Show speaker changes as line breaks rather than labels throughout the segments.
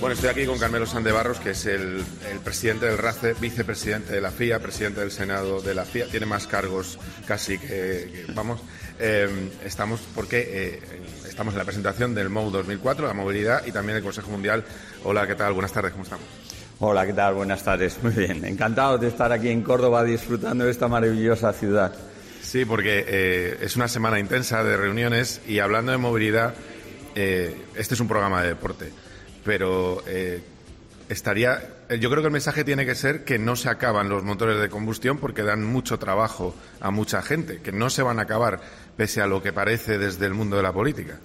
Bueno, estoy aquí con Carmelo Sandebarros, que es el, presidente del RACE, vicepresidente de la FIA, presidente del Senado de la FIA. Tiene más cargos casi que, vamos. Eh, estamos porque eh, estamos en la presentación del MOU 2004, la movilidad y también el Consejo Mundial. Hola, ¿qué tal? Buenas tardes, ¿cómo estamos?
Hola, ¿qué tal? Buenas tardes. Muy bien. Encantado de estar aquí en Córdoba disfrutando de esta maravillosa ciudad.
Sí, porque eh, es una semana intensa de reuniones y hablando de movilidad, este es un programa de deporte pero eh, estaría. Yo creo que el mensaje tiene que ser que no se acaban los motores de combustión porque dan mucho trabajo a mucha gente, que no se van a acabar pese a lo que parece desde el mundo de la política.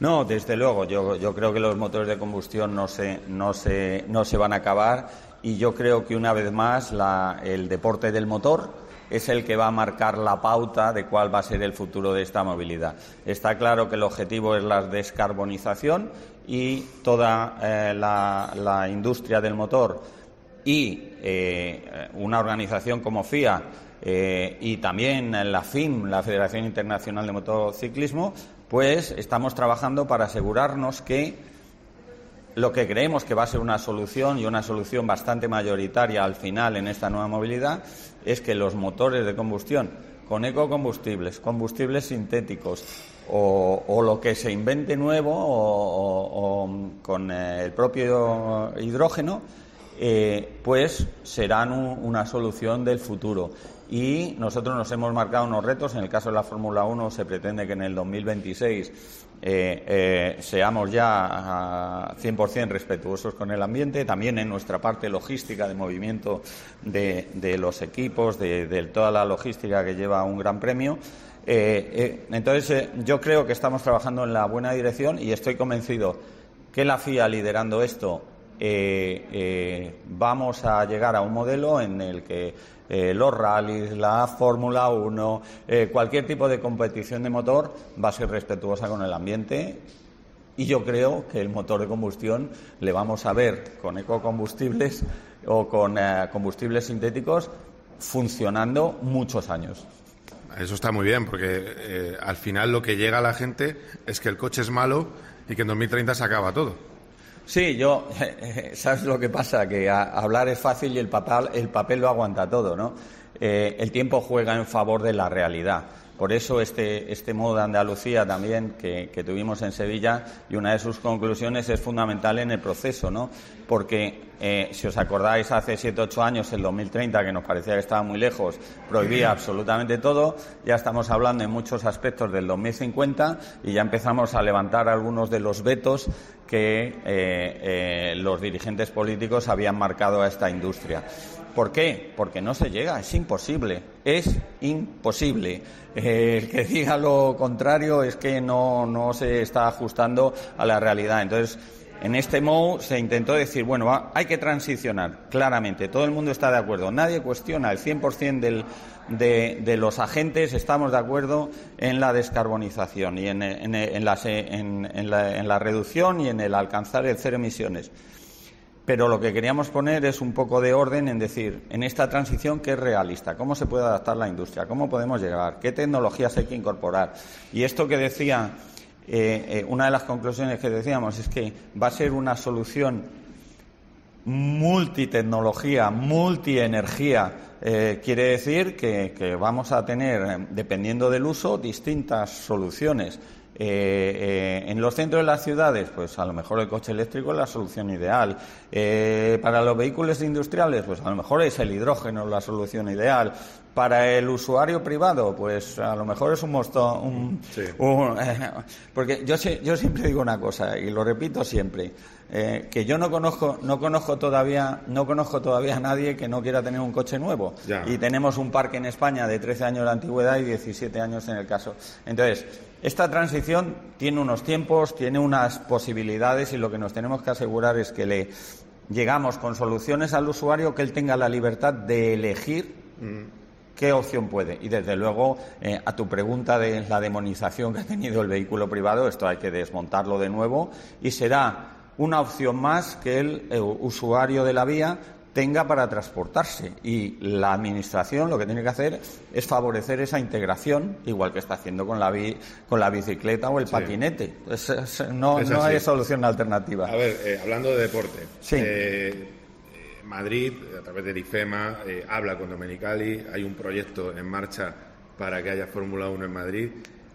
No, desde luego. Yo, yo creo que los motores de combustión no se, no se, no se van a acabar y yo creo que una vez más la, el deporte del motor es el que va a marcar la pauta de cuál va a ser el futuro de esta movilidad. Está claro que el objetivo es la descarbonización y toda eh, la, industria del motor y eh, una organización como FIA eh, y también la FIM, la Federación Internacional de Motociclismo, pues estamos trabajando para asegurarnos que lo que creemos que va a ser una solución y una solución bastante mayoritaria al final en esta nueva movilidad es que los motores de combustión con ecocombustibles, combustibles sintéticos o, lo que se invente nuevo o, con eh, el propio hidrógeno, eh, pues serán una solución del futuro. Y nosotros nos hemos marcado unos retos. En el caso de la Fórmula 1 se pretende que en el 2026 eh, eh, seamos ya 100% respetuosos con el ambiente, también en nuestra parte logística de movimiento de, los equipos, de, toda la logística que lleva un gran premio. Eh, entonces, yo creo que estamos trabajando en la buena dirección y estoy convencido que la FIA liderando esto vamos a llegar a un modelo en el que eh, los rallies, la Fórmula 1, eh, cualquier tipo de competición de motor va a ser respetuosa con el ambiente y yo creo que el motor de combustión le vamos a ver con ecocombustibles o con eh, combustibles sintéticos funcionando muchos años.
Eso está muy bien, porque al final lo que llega a la gente es que el coche es malo y que en 2030 se acaba todo.
Sí, yo, ¿sabes lo que pasa? Que hablar es fácil y el papel, el papel lo aguanta todo, ¿no? Eh, el tiempo juega en favor de la realidad. Por eso este, este modo de Andalucía también que, tuvimos en Sevilla y una de sus conclusiones es fundamental en el proceso, ¿no? Porque eh, si os acordáis hace siete ocho años, el 2030, que nos parecía que estaba muy lejos, prohibía absolutamente todo. Ya estamos hablando en muchos aspectos del 2050 y ya empezamos a levantar algunos de los vetos que eh, eh, los dirigentes políticos habían marcado a esta industria. ¿Por qué? Porque no se llega, es imposible, es imposible. El que diga lo contrario es que no, no se está ajustando a la realidad. Entonces, en este MOU se intentó decir, bueno, hay que transicionar, claramente, todo el mundo está de acuerdo, nadie cuestiona, el 100% del, de, de, los agentes estamos de acuerdo en la descarbonización y en, en, en, la, en la reducción y en el alcanzar el cero emisiones. Pero lo que queríamos poner es un poco de orden en decir, en esta transición, ¿qué es realista? ¿Cómo se puede adaptar la industria? ¿Cómo podemos llegar? ¿Qué tecnologías hay que incorporar? Y esto que decía, eh, eh, una de las conclusiones que decíamos es que va a ser una solución multitecnología, multienergía. Eh, quiere decir que vamos a tener, dependiendo del uso, distintas soluciones. Eh, eh, en los centros de las ciudades, pues a lo mejor el coche eléctrico es la solución ideal. Eh, para los vehículos industriales, pues a lo mejor es el hidrógeno la solución ideal. Para el usuario privado, pues a lo mejor es un mosto, porque yo, yo siempre digo una cosa y lo repito siempre. Eh, que yo no conozco, no conozco todavía, no conozco todavía a nadie que no quiera tener un coche nuevo. Y tenemos un parque en España de 13 años de antigüedad y 17 años en el caso. Entonces, esta transición tiene unos tiempos, tiene unas posibilidades y lo que nos tenemos que asegurar es que le llegamos con soluciones al usuario que él tenga la libertad de elegir. Mm. qué opción puede. Y desde luego, eh, a tu pregunta de la demonización que ha tenido el vehículo privado, esto hay que desmontarlo de nuevo y será una opción más que el, usuario de la vía tenga para transportarse. Y la Administración lo que tiene que hacer es favorecer esa integración, igual que está haciendo con la, con la bicicleta o el patinete. no, no hay solución alternativa.
A ver, eh, hablando de deporte. Eh, Madrid, a través del IFEMA, eh, habla con Domenicali, hay un proyecto en marcha para que haya Fórmula 1 en Madrid.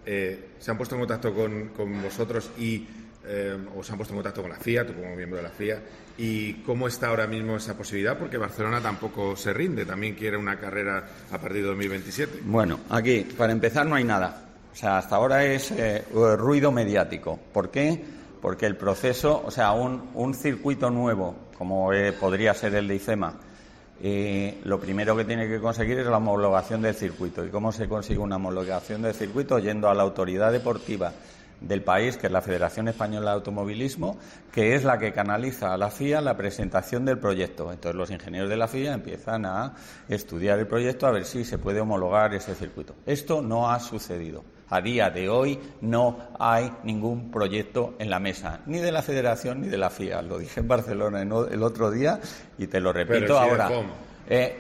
¿Se han puesto en contacto con, con vosotros y eh, o se han puesto en contacto con la FIA, tú como miembro de la FIA, y cómo está ahora mismo esa posibilidad, porque Barcelona tampoco se rinde, también quiere una carrera a partir de 2027.
Bueno, aquí, para empezar, no hay nada. O sea, hasta ahora es eh, ruido mediático. ¿Por qué? Porque el proceso, o sea, un, circuito nuevo, como eh, podría ser el de IFEMA, lo primero que tiene que conseguir es la homologación del circuito. ¿Y cómo se consigue una homologación del circuito? Yendo a la autoridad deportiva del país, que es la Federación Española de Automovilismo, que es la que canaliza a la FIA la presentación del proyecto. Entonces los ingenieros de la FIA empiezan a estudiar el proyecto a ver si se puede homologar ese circuito. Esto no ha sucedido. A día de hoy no hay ningún proyecto en la mesa, ni de la Federación ni de la FIA. Lo dije en Barcelona el otro día y te lo repito ahora. Eh,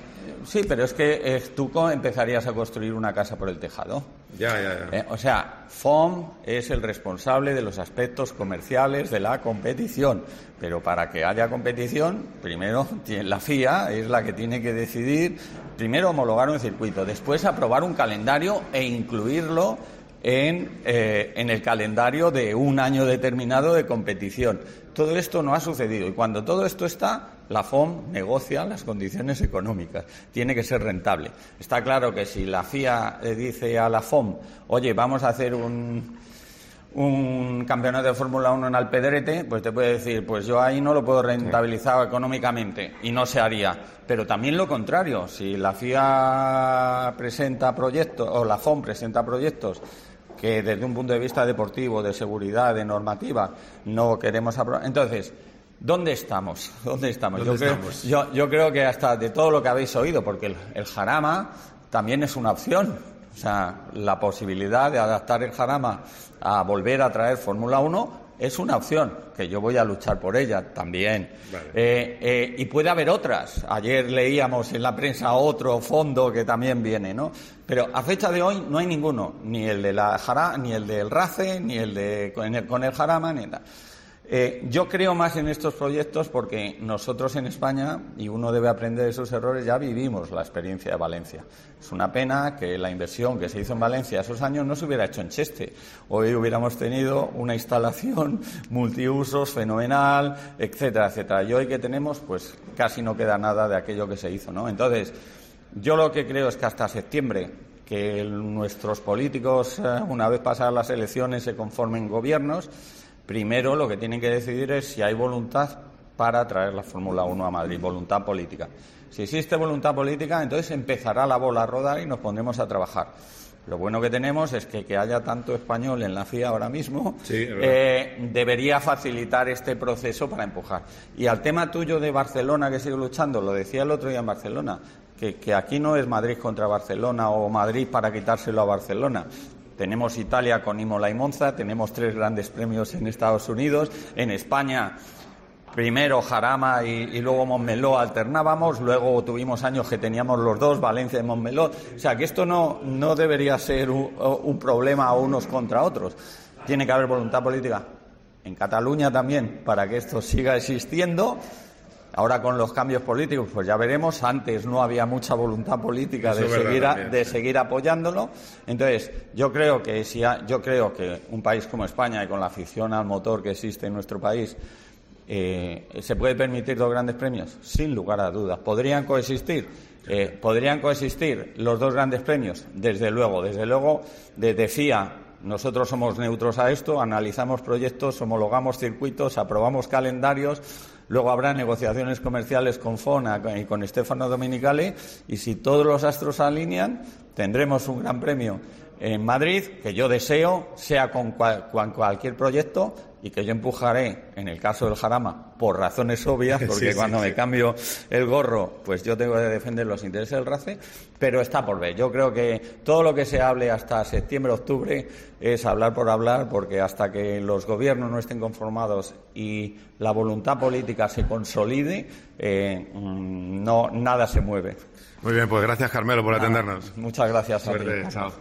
sí, pero es que eh, tú empezarías a construir una casa por el tejado.
Ya, ya, ya.
Eh, o sea, FOM es el responsable de los aspectos comerciales de la competición. Pero para que haya competición, primero la FIA es la que tiene que decidir, primero homologar un circuito, después aprobar un calendario e incluirlo en, en el calendario de un año determinado de competición. Todo esto no ha sucedido y cuando todo esto está, la FOM negocia las condiciones económicas. Tiene que ser rentable. Está claro que si la FIA dice a la FOM, oye, vamos a hacer un, un campeonato de Fórmula 1 en Alpedrete, pues te puede decir, pues yo ahí no lo puedo rentabilizar económicamente y no se haría. Pero también lo contrario, si la FIA presenta proyectos o la FOM presenta proyectos que desde un punto de vista deportivo, de seguridad, de normativa, no queremos aprobar. Entonces, ¿dónde estamos? ¿Dónde estamos? yo, Creo, que hasta de todo lo que habéis oído, porque el, jarama también es una opción. O sea, la posibilidad de adaptar el jarama a volver a traer Fórmula 1 es una opción, que yo voy a luchar por ella también. Eh, eh, y puede haber otras. Ayer leíamos en la prensa otro fondo que también viene, ¿no? Pero a fecha de hoy no hay ninguno, ni el de la Jara, ni el del RACE, ni el de con el, con el Jarama, ni nada. Eh, yo creo más en estos proyectos porque nosotros en España, y uno debe aprender de esos errores, ya vivimos la experiencia de Valencia. Es una pena que la inversión que se hizo en Valencia esos años no se hubiera hecho en Cheste. Hoy hubiéramos tenido una instalación multiusos fenomenal, etcétera, etcétera. Y hoy que tenemos, pues casi no queda nada de aquello que se hizo, ¿no? Entonces, yo lo que creo es que hasta septiembre que nuestros políticos, eh, una vez pasadas las elecciones, se conformen gobiernos Primero lo que tienen que decidir es si hay voluntad para traer la Fórmula 1 a Madrid, voluntad política. Si existe voluntad política, entonces empezará la bola a rodar y nos pondremos a trabajar. Lo bueno que tenemos es que que haya tanto español en la FIA ahora mismo eh, debería facilitar este proceso para empujar. Y al tema tuyo de Barcelona que sigue luchando, lo decía el otro día en Barcelona, que, que aquí no es Madrid contra Barcelona o Madrid para quitárselo a Barcelona. Tenemos Italia con Imola y Monza, tenemos tres grandes premios en Estados Unidos, en España primero Jarama y, luego Montmeló alternábamos, luego tuvimos años que teníamos los dos, Valencia y Montmeló. O sea, que esto no, no debería ser un, problema unos contra otros. Tiene que haber voluntad política en Cataluña también para que esto siga existiendo Ahora con los cambios políticos, pues ya veremos. Antes no había mucha voluntad política de seguir, de seguir apoyándolo. Entonces, yo creo que si yo creo que un país como España y con la afición al motor que existe en nuestro país eh, se puede permitir dos grandes premios, sin lugar a dudas. Podrían coexistir. Eh, podrían coexistir los dos grandes premios, desde luego, desde luego, desde FIA nosotros somos neutros a esto, analizamos proyectos, homologamos circuitos, aprobamos calendarios Luego habrá negociaciones comerciales con FONA y con Stefano Dominicali y si todos los astros alinean, tendremos un gran premio en Madrid, que yo deseo, sea con, cualquier proyecto, y que yo empujaré en el caso del Jarama por razones obvias, porque cuando me cambio el gorro, pues yo tengo que defender los intereses del RACE, pero está por ver. Yo creo que todo lo que se hable hasta septiembre, octubre es hablar por hablar, porque hasta que los gobiernos no estén conformados y la voluntad política se consolide, eh, no nada se mueve.
Muy bien, pues gracias Carmelo por atendernos.
Muchas gracias a ti. Nada.